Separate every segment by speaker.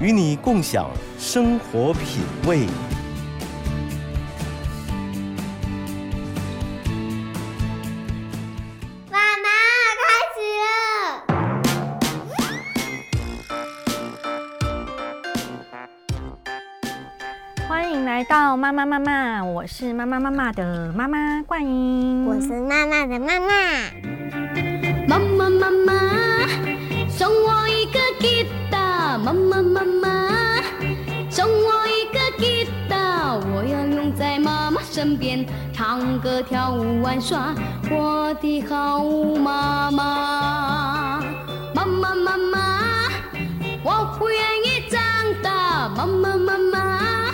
Speaker 1: 与你共享生活品味。
Speaker 2: 妈妈，开始！欢迎来到妈妈妈妈，
Speaker 3: 我是妈妈妈妈
Speaker 4: 的妈妈冠英，我是妈妈的妈妈。妈妈妈妈，边，唱歌跳舞玩耍，我的好妈妈。妈妈妈妈，我不愿意长大。妈妈妈妈。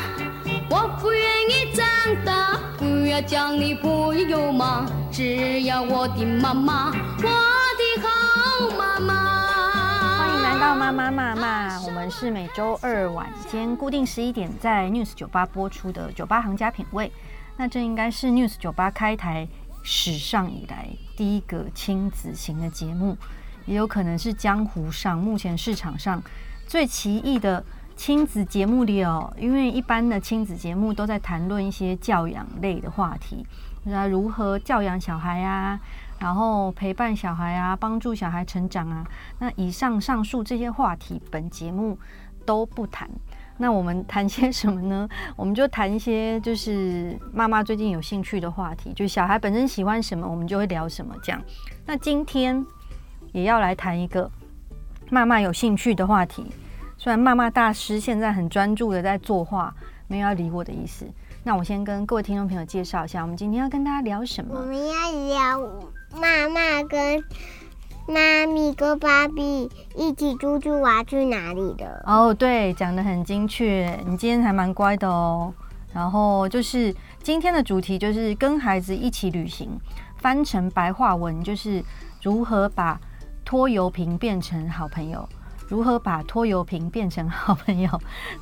Speaker 4: 我不愿意长大，不要讲你不有吗？只要我的妈妈，我的好妈妈。
Speaker 2: 欢迎来到妈妈妈妈，我们是每周二晚间固定十一点在 News 酒吧播出的酒吧行家品味。那这应该是 News 酒吧开台史上以来第一个亲子型的节目，也有可能是江湖上目前市场上最奇异的。亲子节目里哦，因为一般的亲子节目都在谈论一些教养类的话题，那如何教养小孩啊，然后陪伴小孩啊，帮助小孩成长啊。那以上上述这些话题，本节目都不谈。那我们谈些什么呢？我们就谈一些就是妈妈最近有兴趣的话题，就小孩本身喜欢什么，我们就会聊什么这样。那今天也要来谈一个妈妈有兴趣的话题。虽然妈妈大师现在很专注的在作画，没有要理我的意思。那我先跟各位听众朋友介绍一下，我们今天要跟大家聊什么？
Speaker 3: 我们要聊妈妈跟妈咪跟芭比一起出去玩去哪里的？
Speaker 2: 哦，对，讲得很精确，你今天还蛮乖的哦。然后就是今天的主题就是跟孩子一起旅行，翻成白话文就是如何把拖油瓶变成好朋友。如何把拖油瓶变成好朋友？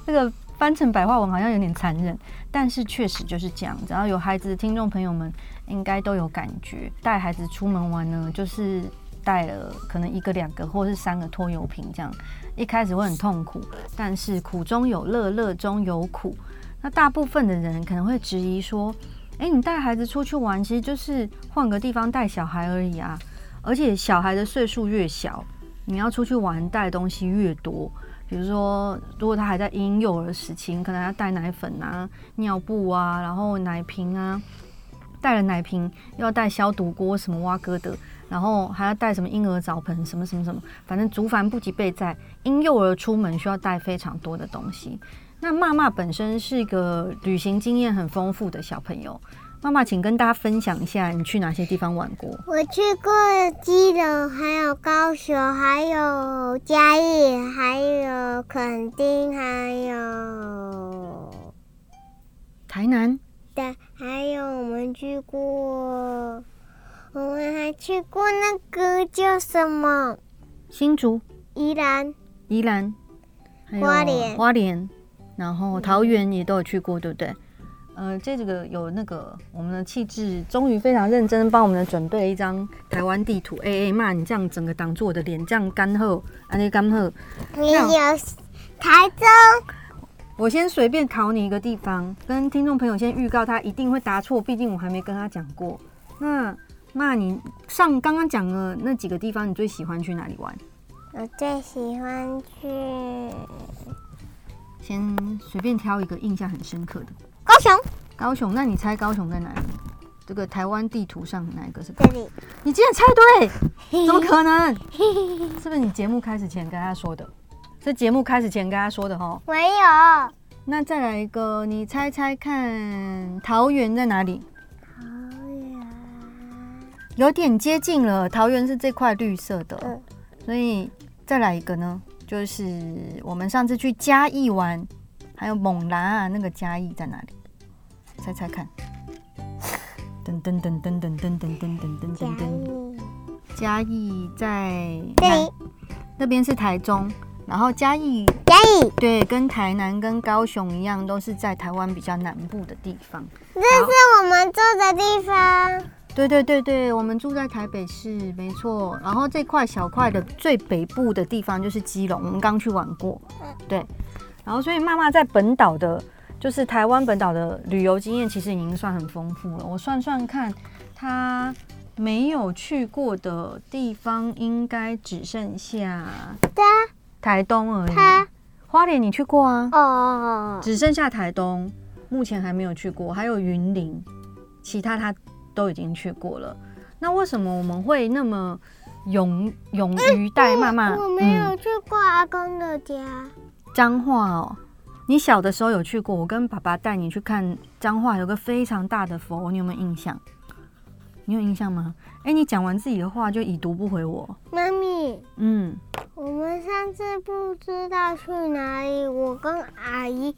Speaker 2: 这个翻成白话文好像有点残忍，但是确实就是这样。只要有孩子的听众朋友们应该都有感觉，带孩子出门玩呢，就是带了可能一个、两个或是三个拖油瓶这样。一开始会很痛苦，但是苦中有乐，乐中有苦。那大部分的人可能会质疑说：“诶，你带孩子出去玩，其实就是换个地方带小孩而已啊，而且小孩的岁数越小。”你要出去玩，带的东西越多，比如说，如果他还在婴幼儿时期，可能要带奶粉啊、尿布啊，然后奶瓶啊，带了奶瓶又要带消毒锅什么挖哥的，然后还要带什么婴儿澡盆什么什么什么，反正竹繁不及备载。婴幼儿出门需要带非常多的东西。那妈妈本身是一个旅行经验很丰富的小朋友。妈妈，请跟大家分享一下你去哪些地方玩过？
Speaker 3: 我去过基隆，还有高雄，还有嘉义，还有垦丁，还有
Speaker 2: 台南。
Speaker 3: 对，还有我们去过，我们还去过那个叫什么？
Speaker 2: 新竹、
Speaker 3: 宜兰、
Speaker 2: 宜兰，还有
Speaker 3: 花莲、
Speaker 2: 花莲，然后桃园也都有去过，对不对？呃，这个有那个我们的气质，终于非常认真帮我们准备了一张台湾地图。哎哎妈，你这样整个挡住我的脸，这样干厚，安尼干涸。
Speaker 3: 你有台中？
Speaker 2: 我先随便考你一个地方，跟听众朋友先预告，他一定会答错，毕竟我还没跟他讲过。那妈，你上刚刚讲的那几个地方，你最喜欢去哪里玩？
Speaker 3: 我最喜欢去，
Speaker 2: 先随便挑一个印象很深刻的。
Speaker 3: 高雄，
Speaker 2: 高雄，那你猜高雄在哪里？这个台湾地图上哪一个是？
Speaker 3: 这里。
Speaker 2: 你竟然猜对，怎么可能？是不是你节目开始前跟他说的？是节目开始前跟他说的哈？
Speaker 3: 没有。
Speaker 2: 那再来一个，你猜猜看，桃园在哪
Speaker 3: 里？
Speaker 2: 有点接近了，桃园是这块绿色的。嗯。所以再来一个呢，就是我们上次去嘉义玩。还有猛男啊，那个嘉义在哪里？猜猜看。噔噔噔噔噔噔噔噔噔噔噔。嘉义在南，那边是台中，然后嘉义
Speaker 3: 嘉义
Speaker 2: 对，跟台南跟高雄一样，都是在台湾比较南部的地方。
Speaker 3: 这是我们住的地方。
Speaker 2: 对对对对，我们住在台北市，没错。然后这块小块的最北部的地方就是基隆，我们刚去玩过。对，然后所以妈妈在本岛的，就是台湾本岛的旅游经验，其实已经算很丰富了。我算算看，她没有去过的地方，应该只剩下台东而已。花莲你去过啊？
Speaker 3: 哦，
Speaker 2: 只剩下台东，目前还没有去过，还有云林，其他她。都已经去过了，那为什么我们会那么勇勇于带妈妈？
Speaker 3: 我没有去过阿公的家。
Speaker 2: 彰化哦，你小的时候有去过？我跟爸爸带你去看彰化，有个非常大的佛，你有没有印象？你有印象吗？哎，你讲完自己的话就已读不回我。
Speaker 3: 妈咪，
Speaker 2: 嗯，
Speaker 3: 我们上次不知道去哪里，我跟阿姨。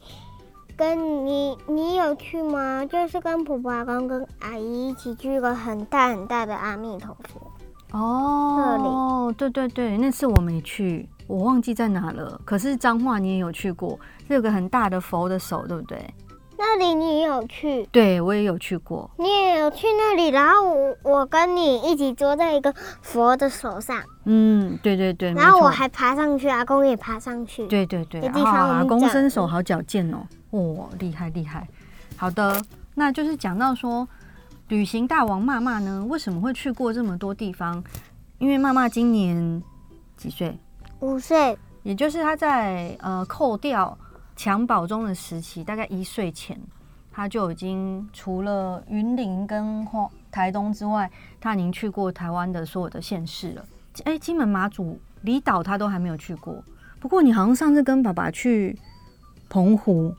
Speaker 3: 跟你，你有去吗？就是跟婆婆、阿公、跟阿姨一起去一个很大很大的阿弥陀佛。
Speaker 2: 哦，对对对，那次我没去，我忘记在哪了。可是彰化你也有去过，是有个很大的佛的手，对不对？
Speaker 3: 那里你也有去？
Speaker 2: 对，我也有去过。
Speaker 3: 你也有去那里，然后我我跟你一起坐在一个佛的手上。
Speaker 2: 嗯，对对对。
Speaker 3: 然后我还爬上去，阿公也爬上去。
Speaker 2: 对对对。地方阿公身手好矫健哦。哦，厉害厉害，好的，那就是讲到说，旅行大王妈妈呢，为什么会去过这么多地方？因为妈妈今年几岁？
Speaker 3: 五岁，
Speaker 2: 也就是她在呃扣掉襁褓中的时期，大概一岁前，他就已经除了云林跟台东之外，他已经去过台湾的所有的县市了。哎，金门、马祖、离岛他都还没有去过。不过你好像上次跟爸爸去澎湖。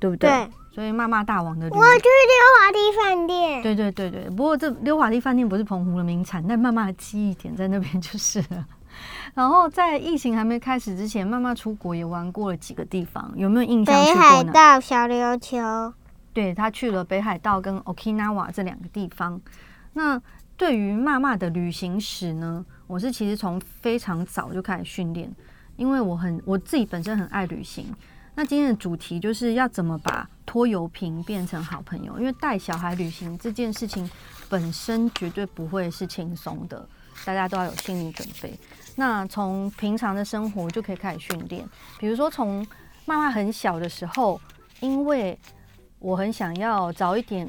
Speaker 2: 对不对？对，所以妈妈大王的，
Speaker 3: 我去溜滑梯饭店。
Speaker 2: 对对对对，不过这溜滑梯饭店不是澎湖的名产，但妈妈的记忆点在那边就是了。然后在疫情还没开始之前，妈妈出国也玩过了几个地方，有没有印象？
Speaker 3: 北海道、小琉球。
Speaker 2: 对，她去了北海道跟 Okinawa 这两个地方。那对于妈妈的旅行史呢，我是其实从非常早就开始训练，因为我很我自己本身很爱旅行。那今天的主题就是要怎么把拖油瓶变成好朋友，因为带小孩旅行这件事情本身绝对不会是轻松的，大家都要有心理准备。那从平常的生活就可以开始训练，比如说从妈妈很小的时候，因为我很想要早一点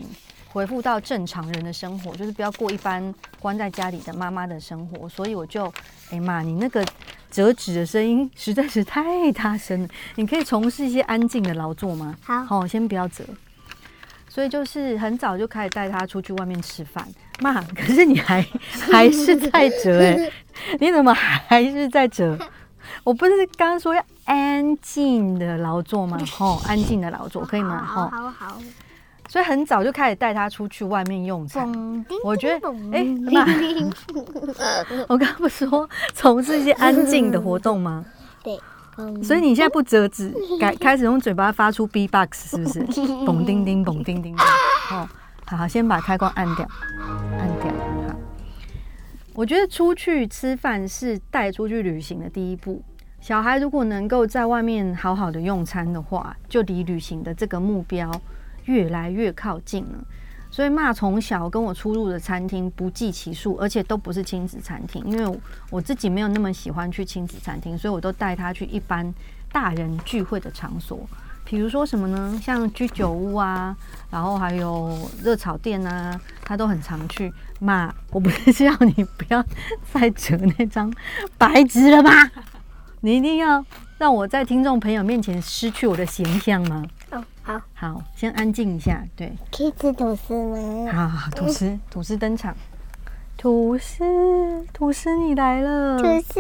Speaker 2: 恢复到正常人的生活，就是不要过一般关在家里的妈妈的生活，所以我就，哎妈，你那个。折纸的声音实在是太大声了，你可以从事一些安静的劳作吗？
Speaker 3: 好，
Speaker 2: 好，先不要折。所以就是很早就开始带他出去外面吃饭。妈，可是你还 还是在折哎、欸？你怎么还是在折？我不是刚刚说要安静的劳作吗？哦，安静的劳作可以吗？
Speaker 3: 好好好。
Speaker 2: 所以很早就开始带他出去外面用餐。我觉得，哎、欸，妈，我刚刚不是说从事一些安静的活动吗？
Speaker 3: 对。
Speaker 2: 所以你现在不折纸，改开始用嘴巴发出 B-box 是不是？嘣叮叮，嘣叮叮。哦，好好，先把开关按掉，按掉。好。我觉得出去吃饭是带出去旅行的第一步。小孩如果能够在外面好好的用餐的话，就离旅行的这个目标。越来越靠近了，所以妈从小跟我出入的餐厅不计其数，而且都不是亲子餐厅，因为我自己没有那么喜欢去亲子餐厅，所以我都带他去一般大人聚会的场所，比如说什么呢？像居酒屋啊，然后还有热炒店啊，他都很常去。妈，我不是叫你不要再折那张白纸了吗？你一定要让我在听众朋友面前失去我的形象吗？
Speaker 3: 好
Speaker 2: 好，先安静一下。对，
Speaker 3: 可以吃吐司吗？
Speaker 2: 好，好，吐司，吐司登场。吐司，吐司，你来了。
Speaker 3: 吐司，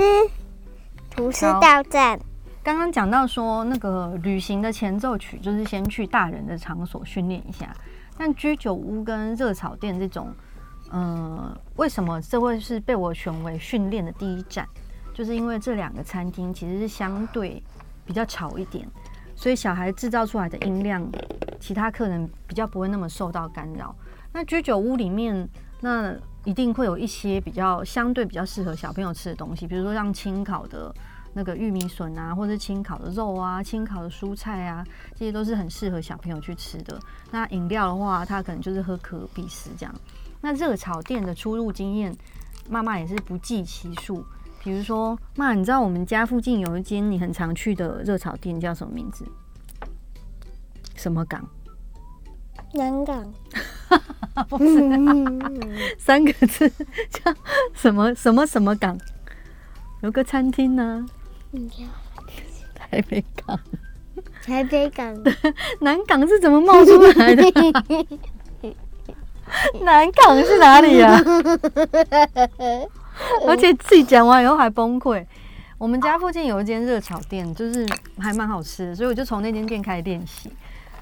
Speaker 3: 吐司到站。
Speaker 2: 刚刚讲到说，那个旅行的前奏曲就是先去大人的场所训练一下。但居酒屋跟热炒店这种，呃，为什么这会是被我选为训练的第一站？就是因为这两个餐厅其实是相对比较吵一点。所以小孩制造出来的音量，其他客人比较不会那么受到干扰。那居酒屋里面，那一定会有一些比较相对比较适合小朋友吃的东西，比如说像清烤的那个玉米笋啊，或者清烤的肉啊，清烤的蔬菜啊，这些都是很适合小朋友去吃的。那饮料的话，他可能就是喝可比斯这样。那热炒店的出入经验，妈妈也是不计其数。比如说，妈，你知道我们家附近有一间你很常去的热炒店叫什么名字？什么港？
Speaker 3: 南港。
Speaker 2: 不是，三个字叫什么什么什么港？有个餐厅呢、啊。台北港。
Speaker 3: 台北港。
Speaker 2: 南港是怎么冒出来的？南港是哪里呀、啊？而且自己讲完以后还崩溃。我们家附近有一间热炒店，就是还蛮好吃的，所以我就从那间店开始练习。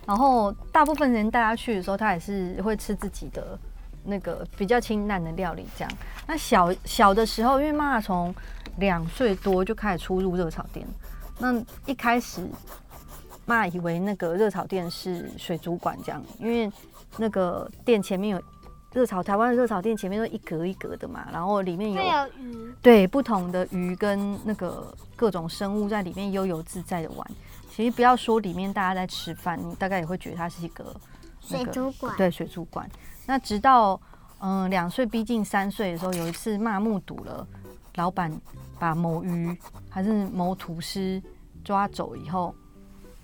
Speaker 2: 然后大部分人带他去的时候，他也是会吃自己的那个比较清淡的料理。这样，那小小的时候，因为妈妈从两岁多就开始出入热炒店，那一开始妈以为那个热炒店是水族馆这样，因为那个店前面有。热炒台湾的热炒店前面都一格一格的嘛，然后里面有，对，不同的鱼跟那个各种生物在里面悠游自在的玩。其实不要说里面大家在吃饭，你大概也会觉得它是一个、那个、水族馆。对，水族馆。那直到嗯两岁逼近三岁的时候，有一次骂目睹了老板把某鱼还是某厨师抓走以后，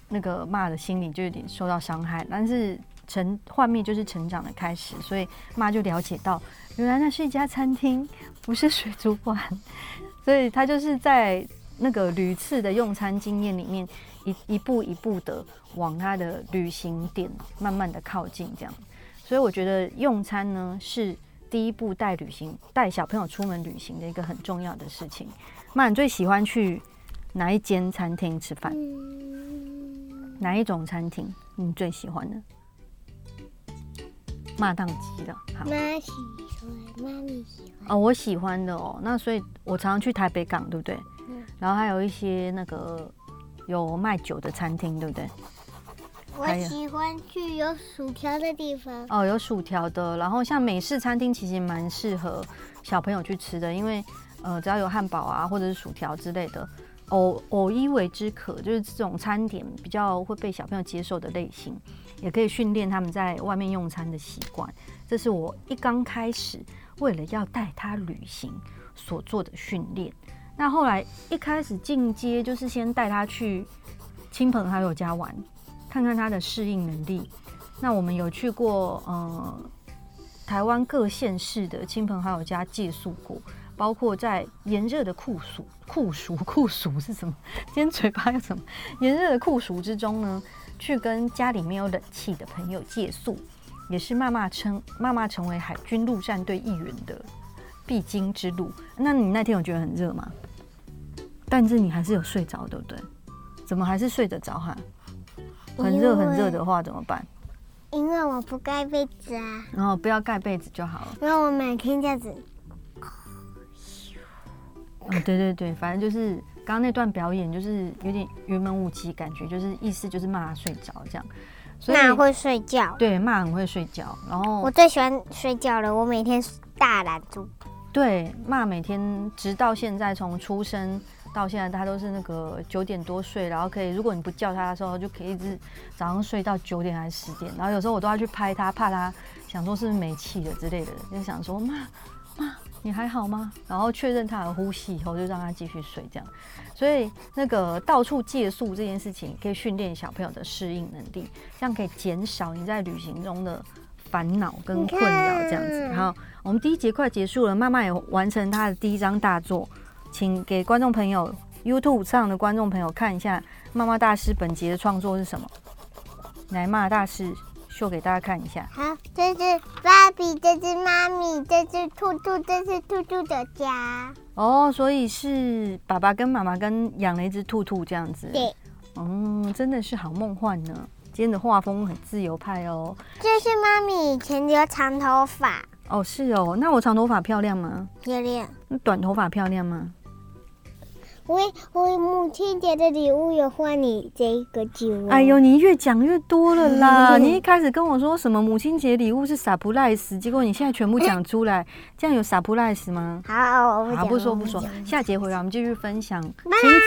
Speaker 2: 那个骂的心理就有点受到伤害，但是。成幻灭就是成长的开始，所以妈就了解到，原来那是一家餐厅，不是水族馆。所以他就是在那个屡次的用餐经验里面，一一步一步的往他的旅行点慢慢的靠近，这样。所以我觉得用餐呢，是第一步带旅行带小朋友出门旅行的一个很重要的事情。妈，你最喜欢去哪一间餐厅吃饭？哪一种餐厅你最喜欢的？骂当机的，妈喜欢，妈咪喜欢哦，我喜欢的哦。那所以，我常常去台北港，对不对？嗯。然后还有一些那个有卖酒的餐厅，对不对？
Speaker 3: 我喜欢去有薯条的地方。
Speaker 2: 哦，有薯条的。然后像美式餐厅，其实蛮适合小朋友去吃的，因为呃，只要有汉堡啊，或者是薯条之类的。偶偶一为之可，就是这种餐点比较会被小朋友接受的类型，也可以训练他们在外面用餐的习惯。这是我一刚开始为了要带他旅行所做的训练。那后来一开始进阶，就是先带他去亲朋好友家玩，看看他的适应能力。那我们有去过呃台湾各县市的亲朋好友家借宿过。包括在炎热的酷暑、酷暑、酷暑是什么？今天嘴巴有什么？炎热的酷暑之中呢，去跟家里没有冷气的朋友借宿，也是妈妈称妈妈成为海军陆战队一员的必经之路。那你那天有觉得很热吗？但是你还是有睡着，对不对？怎么还是睡得着哈？很热很热的话怎么办？
Speaker 3: 因为我不盖被子啊。
Speaker 2: 然后不要盖被子就好了。
Speaker 3: 因为我每天这样子。
Speaker 2: 哦，对对对，反正就是刚刚那段表演，就是有点云门舞集感觉，就是意思就是骂他睡着这样。
Speaker 3: 骂会睡觉，
Speaker 2: 对，骂很会睡觉。然后
Speaker 3: 我最喜欢睡觉了，我每天大懒猪。
Speaker 2: 对，骂每天直到现在，从出生到现在，他都是那个九点多睡，然后可以，如果你不叫他的时候，就可以一直早上睡到九点还是十点。然后有时候我都要去拍他，怕他想说是不是没气了之类的，就想说骂骂。你还好吗？然后确认他的呼吸以后，就让他继续睡。这样，所以那个到处借宿这件事情，可以训练小朋友的适应能力，这样可以减少你在旅行中的烦恼跟困扰。这样子，好，我们第一节快结束了，妈妈也完成她的第一张大作，请给观众朋友 YouTube 上的观众朋友看一下，妈妈大师本节的创作是什么？来，妈妈大师。秀给大家看一下。
Speaker 3: 好，这是芭比，这是妈咪，这是兔兔，这是兔兔的家。
Speaker 2: 哦，所以是爸爸跟妈妈跟养了一只兔兔这样子。
Speaker 3: 对。
Speaker 2: 嗯，真的是好梦幻呢。今天的画风很自由派哦。
Speaker 3: 这是妈咪以前留长头发。
Speaker 2: 哦，是哦。那我长头发漂亮吗？
Speaker 3: 漂亮。
Speaker 2: 那短头发漂亮吗？
Speaker 3: 我我母亲节的礼物有换你这个酒。
Speaker 2: 哎呦，你越讲越多了啦！你一开始跟我说什么母亲节礼物是 surprise，结果你现在全部讲出来，这样有 surprise 吗？
Speaker 3: 好，
Speaker 2: 好，不说不说。下节回来我们继续分享亲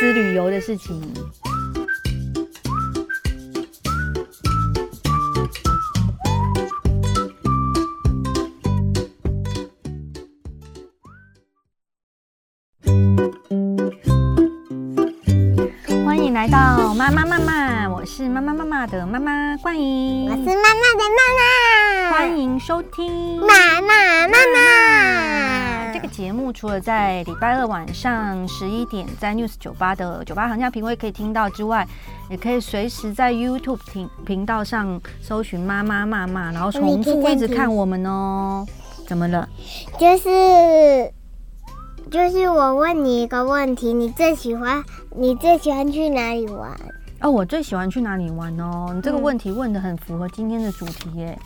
Speaker 2: 子旅游的事情。来到妈妈妈妈，我是妈妈妈妈的妈妈冠莹，
Speaker 3: 我是妈妈的妈妈，
Speaker 2: 欢迎收听
Speaker 3: 妈妈妈妈。
Speaker 2: 这个节目除了在礼拜二晚上十一点在 News 九八的九八行家评味可以听到之外，也可以随时在 YouTube 频频道上搜寻妈妈妈妈，然后重复一直看我们哦。怎么了？
Speaker 3: 就是。就是我问你一个问题，你最喜欢你最喜欢去哪里玩？
Speaker 2: 哦，我最喜欢去哪里玩哦？你这个问题问的很符合今天的主题耶。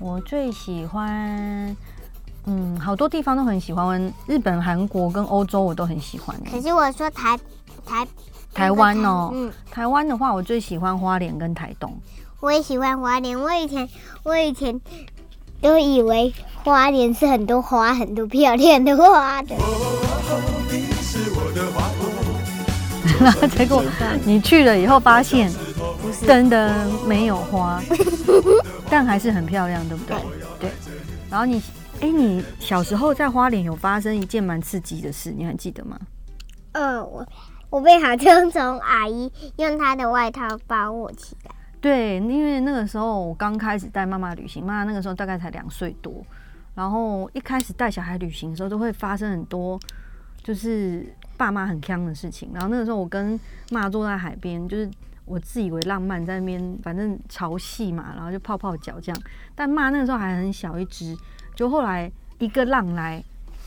Speaker 2: 我最喜欢，嗯，好多地方都很喜欢，日本、韩国跟欧洲我都很喜欢。
Speaker 3: 可是我说台台
Speaker 2: 台湾哦，嗯，台湾的话，我最喜欢花莲跟台东。
Speaker 3: 我也喜欢花莲，我以前我以前都以为。花莲是很多花，很多漂亮的花的。
Speaker 2: 然 后结果你去了以后发现，真的没有花，但还是很漂亮，对不对？对。然后你，哎，你小时候在花莲有发生一件蛮刺激的事，你还记得吗？
Speaker 3: 嗯，我我被好像从阿姨用她的外套包我起来。
Speaker 2: 对，因为那个时候我刚开始带妈妈旅行，妈妈那个时候大概才两岁多。然后一开始带小孩旅行的时候，都会发生很多就是爸妈很呛的事情。然后那个时候，我跟妈坐在海边，就是我自以为浪漫，在那边反正潮汐嘛，然后就泡泡脚这样。但妈那个时候还很小一只，就后来一个浪来，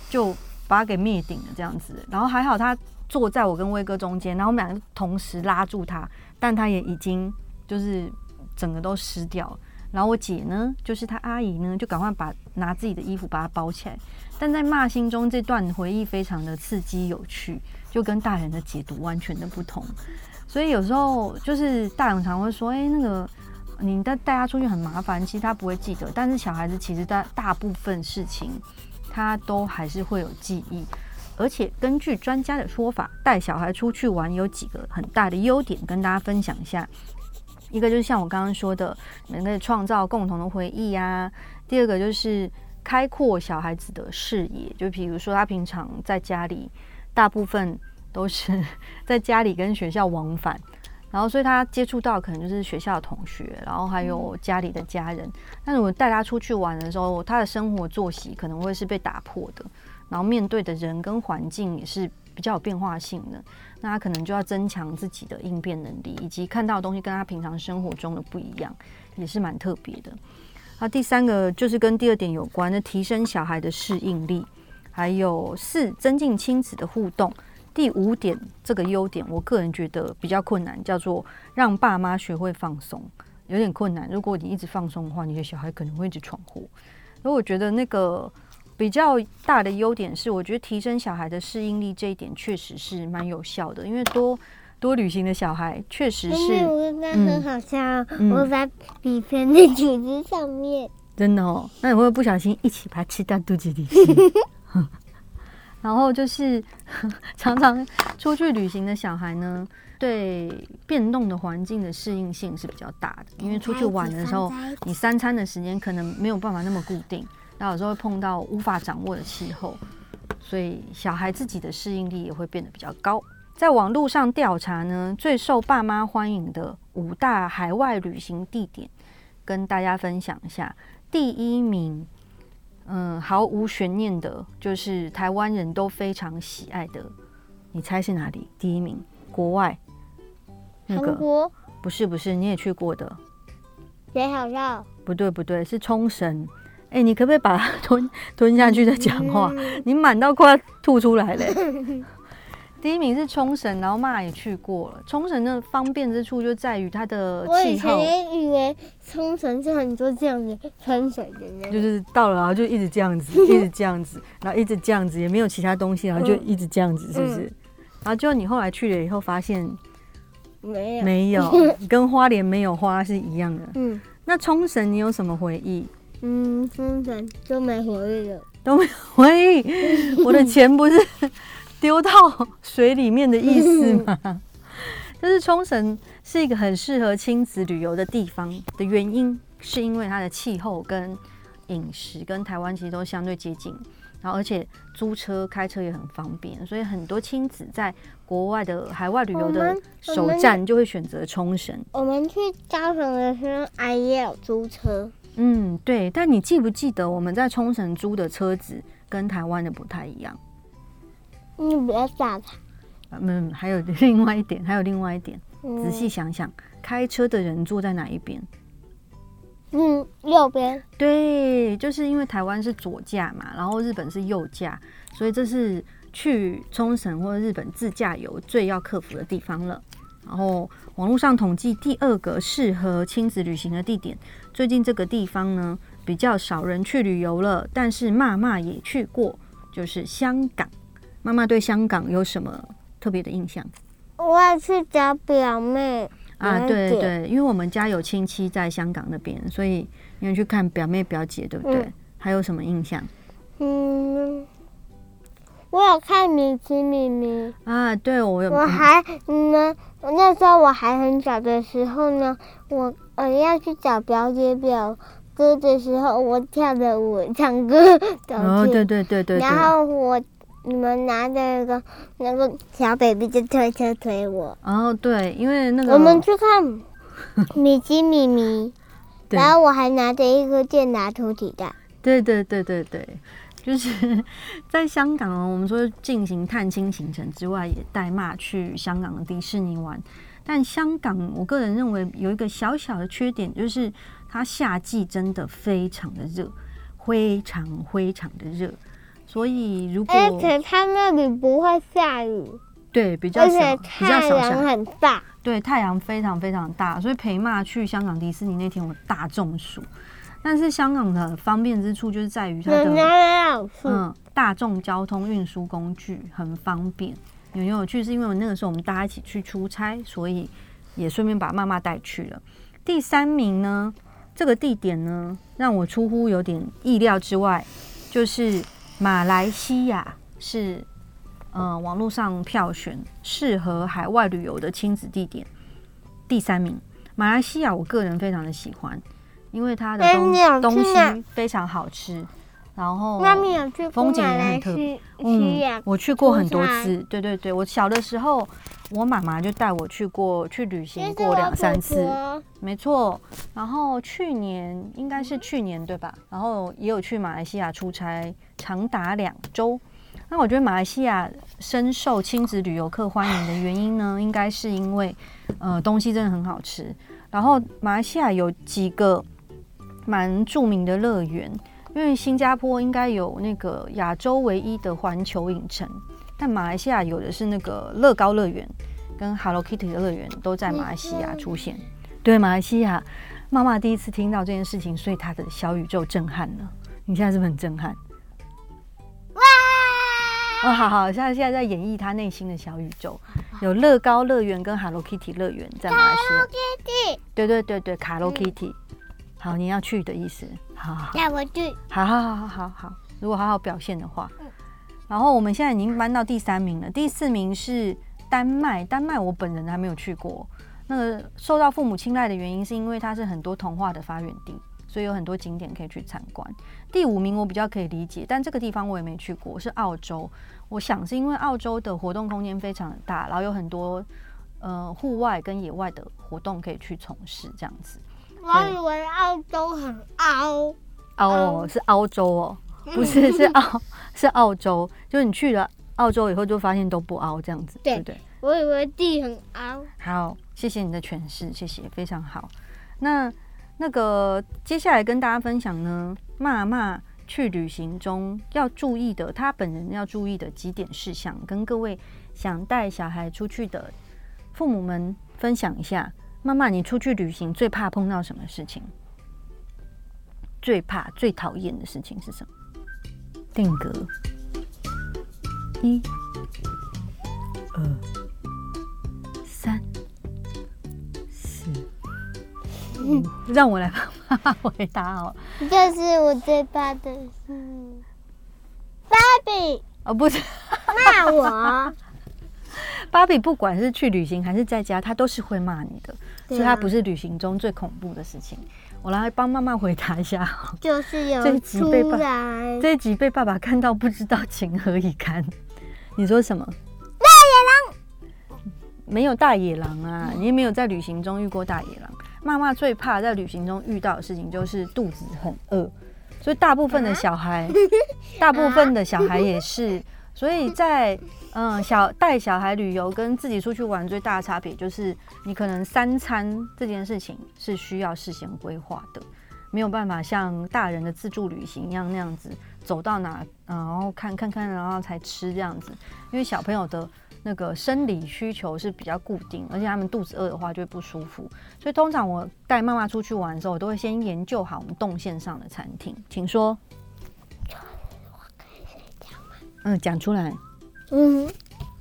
Speaker 2: 就把它给灭顶了这样子。然后还好他坐在我跟威哥中间，然后我们两个同时拉住他，但他也已经就是整个都湿掉了。然后我姐呢，就是她阿姨呢，就赶快把拿自己的衣服把它包起来。但在骂心中，这段回忆非常的刺激有趣，就跟大人的解读完全的不同。所以有时候就是大人常会说：“哎，那个你带带他出去很麻烦，其实他不会记得。但是小孩子其实大大部分事情他都还是会有记忆。而且根据专家的说法，带小孩出去玩有几个很大的优点，跟大家分享一下。”一个就是像我刚刚说的，能够创造共同的回忆呀、啊。第二个就是开阔小孩子的视野，就比如说他平常在家里，大部分都是 在家里跟学校往返，然后所以他接触到可能就是学校的同学，然后还有家里的家人。那如果带他出去玩的时候，他的生活作息可能会是被打破的，然后面对的人跟环境也是比较有变化性的。那他可能就要增强自己的应变能力，以及看到的东西跟他平常生活中的不一样，也是蛮特别的。那第三个就是跟第二点有关的，提升小孩的适应力，还有四增进亲子的互动。第五点这个优点，我个人觉得比较困难，叫做让爸妈学会放松，有点困难。如果你一直放松的话，你的小孩可能会一直闯祸。所以我觉得那个。比较大的优点是，我觉得提升小孩的适应力这一点确实是蛮有效的，因为多多旅行的小孩确实是，
Speaker 3: 嗯，很好笑，我把笔片在嘴子上面，
Speaker 2: 真的哦，那你会不会不小心一起把它吃到肚子里去？然后就是 常常出去旅行的小孩呢，对变动的环境的适应性是比较大的，因为出去玩的时候，你三餐的时间可能没有办法那么固定。那有时候会碰到无法掌握的气候，所以小孩自己的适应力也会变得比较高。在网络上调查呢，最受爸妈欢迎的五大海外旅行地点，跟大家分享一下。第一名，嗯，毫无悬念的，就是台湾人都非常喜爱的，你猜是哪里？第一名，国外，那
Speaker 3: 个？
Speaker 2: 不是不是，你也去过的，
Speaker 3: 别好笑。
Speaker 2: 不对不对，是冲绳。哎、欸，你可不可以把它 吞吞下去再讲话？你满到快要吐出来了。第一名是冲绳，然后妈也去过了。冲绳的方便之处就在于它的气候。我以
Speaker 3: 前以为冲绳是很多这样子喷水的，
Speaker 2: 就是到了然后就一直这样子，一直这样子，然后一直这样子，也没有其他东西，然后就一直这样子，是不是？然后就你后来去了以后发现
Speaker 3: 没有，
Speaker 2: 没有，跟花莲没有花是一样的。
Speaker 3: 嗯
Speaker 2: 那冲绳你有什么回忆？
Speaker 3: 嗯，冲绳都没回忆了。
Speaker 2: 都没有回忆，我的钱不是丢到水里面的意思吗？就是冲绳是一个很适合亲子旅游的地方的原因，是因为它的气候跟饮食跟台湾其实都相对接近，然后而且租车开车也很方便，所以很多亲子在国外的海外旅游的首站就会选择冲绳。
Speaker 3: 我们去高雄的时候，阿姨也有租车。
Speaker 2: 嗯，对。但你记不记得我们在冲绳租的车子跟台湾的不太一样？
Speaker 3: 你不要吓他。
Speaker 2: 嗯，还有 另外一点，还有另外一点，
Speaker 3: 嗯
Speaker 2: 仔细想想，开车的人坐在哪一边？
Speaker 3: 嗯，右边。
Speaker 2: 对，就是因为台湾是左驾嘛，然后日本是右驾，所以这是去冲绳或者日本自驾游最要克服的地方了。然后网络上统计第二个适合亲子旅行的地点，最近这个地方呢比较少人去旅游了，但是妈妈也去过，就是香港。妈妈对香港有什么特别的印象？
Speaker 3: 我要去找表妹
Speaker 2: 啊，对对，因为我们家有亲戚在香港那边，所以你有去看表妹表姐，对不对？
Speaker 3: 嗯
Speaker 2: 还有什么印象
Speaker 3: 嗯，我有看米奇米咪，
Speaker 2: 啊？对，我有，
Speaker 3: 我还嗯，那时候我还很小的时候呢，我呃要去找表姐表哥的时候，我跳着舞唱歌走
Speaker 2: 哦，对对对对对，
Speaker 3: 然后我你们拿着那个那个小 baby 就推车推我，
Speaker 2: 哦对，因为那个
Speaker 3: 我们去看米奇米咪，然后我还拿着一个健达出奇蛋。
Speaker 2: 对对对对对，就是 在香港哦，我们说进行探亲行程之外，也带妈去香港的迪士尼玩。但香港，我个人认为有一个小小的缺点，就是它夏季真的非常的热，非常非常的热。所以如果
Speaker 3: 而且它那里不会下雨，
Speaker 2: 对比较
Speaker 3: 而且
Speaker 2: 少比较
Speaker 3: 太
Speaker 2: 阳
Speaker 3: 很大。
Speaker 2: 对，太阳非常非常大，所以陪妈去香港迪士尼那天我大中暑。但是香港的方便之处就是在于它的嗯大众交通运输工具很方便。有很有趣，是因为我那个时候我们大家一起去出差，所以也顺便把妈妈带去了。第三名呢，这个地点呢让我出乎有点意料之外，就是马来西亚是呃网络上票选适合海外旅游的亲子地点。第三名，马来西亚，我个人非常的喜欢，因为它的东
Speaker 3: 东
Speaker 2: 西非常好吃，然
Speaker 3: 后
Speaker 2: 风景也很特
Speaker 3: 西
Speaker 2: 嗯我去过很多次。对对对，我小的时候，我妈妈就带我去过，去旅行
Speaker 3: 过
Speaker 2: 两三次，没错。然后去年应该是去年对吧？然后也有去马来西亚出差，长达两周。那我觉得马来西亚深受亲子旅游客欢迎的原因呢，应该是因为呃东西真的很好吃。然后马来西亚有几个蛮著名的乐园。因为新加坡应该有那个亚洲唯一的环球影城，但马来西亚有的是那个乐高乐园跟 Hello Kitty 的乐园都在马来西亚出现。对，马来西亚妈妈第一次听到这件事情，所以她的小宇宙震撼了。你现在是不是很震撼？哇！哦，好好，现在现在在演绎她内心的小宇宙，有乐高乐园跟 Hello Kitty 乐园在马来西亚。
Speaker 3: Hello
Speaker 2: Kitty 对对对对，Hello Kitty。好，你要去的意思。好好好。
Speaker 3: 要我去，
Speaker 2: 好好好好好好，如果好好表现的话，然后我们现在已经搬到第三名了，第四名是丹麦。丹麦我本人还没有去过，那个受到父母青睐的原因是因为它是很多童话的发源地，所以有很多景点可以去参观。第五名我比较可以理解，但这个地方我也没去过，是澳洲。我想是因为澳洲的活动空间非常的大，然后有很多呃户外跟野外的活动可以去从事，这样子。
Speaker 3: 我以为澳洲很凹，
Speaker 2: 哦，是澳洲哦，不是是澳是澳洲，就是你去了澳洲以后就发现都不凹这样子，
Speaker 3: 对
Speaker 2: 对不对？
Speaker 3: 我以为地很凹。
Speaker 2: 好，谢谢你的诠释，谢谢，非常好。那那个接下来跟大家分享呢，妈妈去旅行中要注意的，她本人要注意的几点事项，跟各位想带小孩出去的父母们分享一下。妈妈，你出去旅行最怕碰到什么事情？最怕、最讨厌的事情是什么？定格。一、二、三、四、五，让我来帮妈妈回答哦。
Speaker 3: 就是我最怕的是芭比
Speaker 2: 哦，不是，
Speaker 3: 骂我。
Speaker 2: 芭比不管是去旅行还是在家，她都是会骂你的，所以它不是旅行中最恐怖的事情。我来帮妈妈回答一下。
Speaker 3: 就是有
Speaker 2: 这一集被爸
Speaker 3: 来
Speaker 2: 这一集被爸爸看到，不知道情何以堪。你说什么？
Speaker 3: 大野狼，
Speaker 2: 没有大野狼啊！你也没有在旅行中遇过大野狼。妈妈最怕在旅行中遇到的事情就是肚子很饿，所以大部分的小孩，大部分的小孩也是。所以在嗯小带小孩旅游跟自己出去玩最大的差别就是，你可能三餐这件事情是需要事先规划的，没有办法像大人的自助旅行一样那样子走到哪，然后看看看，然后才吃这样子。因为小朋友的那个生理需求是比较固定，而且他们肚子饿的话就会不舒服。所以通常我带妈妈出去玩的时候，我都会先研究好我们动线上的餐厅。请说。嗯，讲出来。
Speaker 3: 嗯，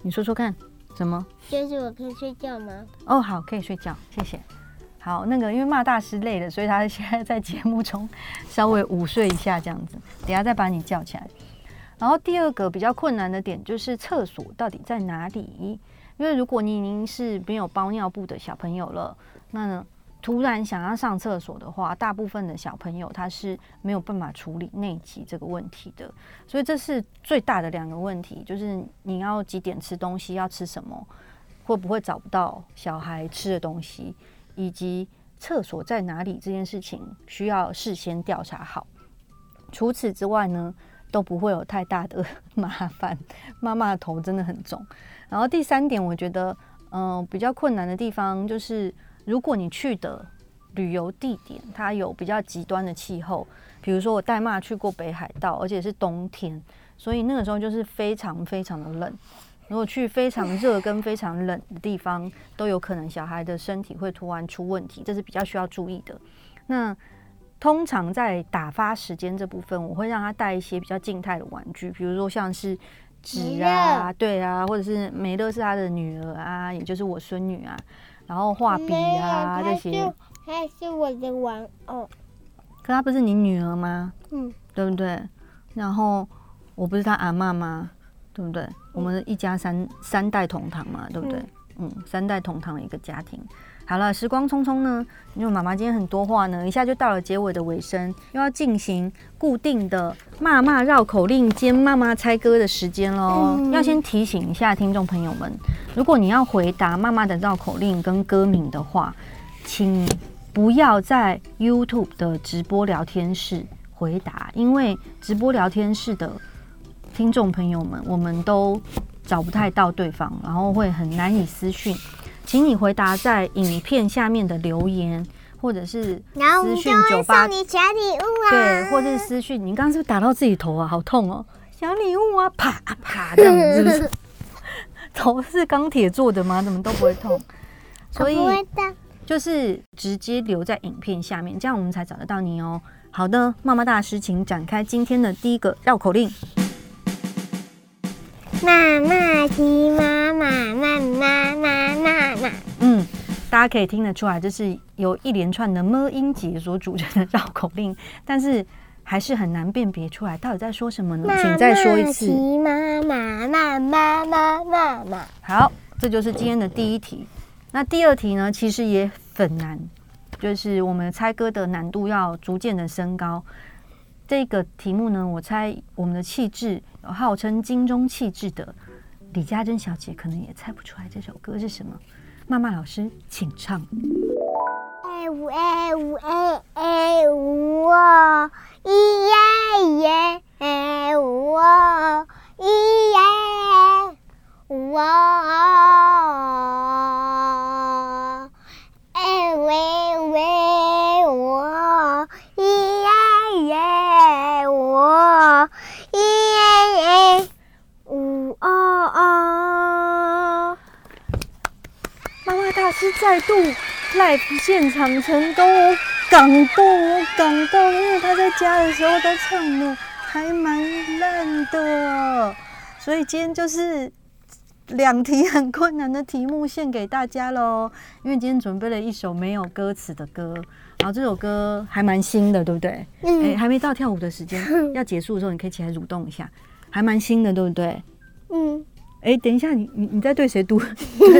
Speaker 2: 你说说看，什么？
Speaker 3: 就是我可以睡觉吗？
Speaker 2: 哦，好，可以睡觉，谢谢。好，那个因为骂大师累了，所以他现在在节目中稍微午睡一下，这样子，等下再把你叫起来。然后第二个比较困难的点就是厕所到底在哪里？因为如果你已经是没有包尿布的小朋友了，那呢？突然想要上厕所的话，大部分的小朋友他是没有办法处理内急这个问题的，所以这是最大的两个问题，就是你要几点吃东西，要吃什么，会不会找不到小孩吃的东西，以及厕所在哪里这件事情需要事先调查好。除此之外呢，都不会有太大的 麻烦。妈妈的头真的很重。然后第三点，我觉得嗯、比较困难的地方就是。如果你去的旅游地点，它有比较极端的气候，比如说我带妈去过北海道，而且是冬天，所以那个时候就是非常非常的冷。如果去非常热跟非常冷的地方，都有可能小孩的身体会突然出问题，这是比较需要注意的。那通常在打发时间这部分，我会让他带一些比较静态的玩具，比如说像是纸啊，对啊，或者是梅乐是他的女儿啊，也就是我孙女啊。然后画笔啊这些，
Speaker 3: 她是我的玩偶。
Speaker 2: 可她不是你女儿吗？
Speaker 3: 嗯，
Speaker 2: 对不对？然后我不是她阿妈吗？对不对？嗯、我们一家三三代同堂嘛，对不对？嗯，嗯，三代同堂的一个家庭。好了，时光匆匆呢，因为妈妈今天很多话呢，一下就到了结尾的尾声，又要进行固定的骂骂绕口令兼妈妈猜歌的时间喽。嗯、要先提醒一下听众朋友们，如果你要回答妈妈的绕口令跟歌名的话，请不要在 YouTube 的直播聊天室回答，因为直播聊天室的听众朋友们，我们都找不太到对方，然后会很难以私讯。请你回答在影片下面的留言，或者是私讯酒吧，
Speaker 3: 你小礼物啊，
Speaker 2: 对，或者是私讯。你刚刚是不是打到自己头啊？好痛哦！小礼物啊，啪啪这样子，是不是？头是钢铁做的吗？怎么都不会痛？所以就是直接留在影片下面，这样我们才找得到你哦。好的，妈妈大师，请展开今天的第一个绕口令。
Speaker 3: 妈妈鸡妈妈妈妈妈妈妈。
Speaker 2: 嗯，大家可以听得出来，这是由一连串的么音节所组成的绕口令，但是还是很难辨别出来到底在说什么呢？请再说一次。
Speaker 3: 妈妈妈妈妈妈妈。
Speaker 2: 好，这就是今天的第一题。那第二题呢？其实也很难，就是我们猜歌的难度要逐渐的升高。这个题目呢，我猜我们的气质，号称金钟气质的李佳珍小姐，可能也猜不出来这首歌是什么。妈妈老师，请唱。
Speaker 3: 哎呜哎呜哎哎呜哦，咿耶咿呀哎呜哦，咿耶呜哦。
Speaker 2: 再度 live 现场成功，我感动，我感动，因为他在家的时候都唱的还蛮烂的，所以今天就是两题很困难的题目献给大家喽，因为今天准备了一首没有歌词的歌，然后这首歌还蛮新的，对不对？哎、嗯欸，还没到跳舞的时间，要结束的时候你可以起来蠕动一下，还蛮新的，对不对？嗯。哎、等一下，你你你在对谁读？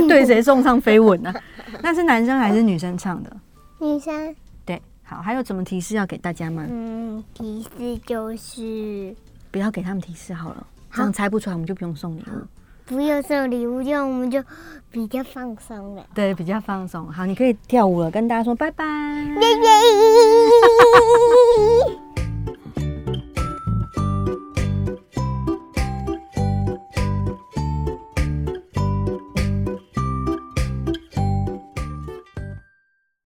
Speaker 2: 对谁送上飞吻呢、那是男生还是女生唱的？
Speaker 3: 女生。
Speaker 2: 对，好，还有什么提示要给大家吗？
Speaker 3: 嗯，提示就是
Speaker 2: 不要给他们提示好了，这样猜不出来我们就不用送礼物。
Speaker 3: 不用送礼物，这样我们就比较放松了。
Speaker 2: 对，比较放松。好，你可以跳舞了，跟大家说拜拜。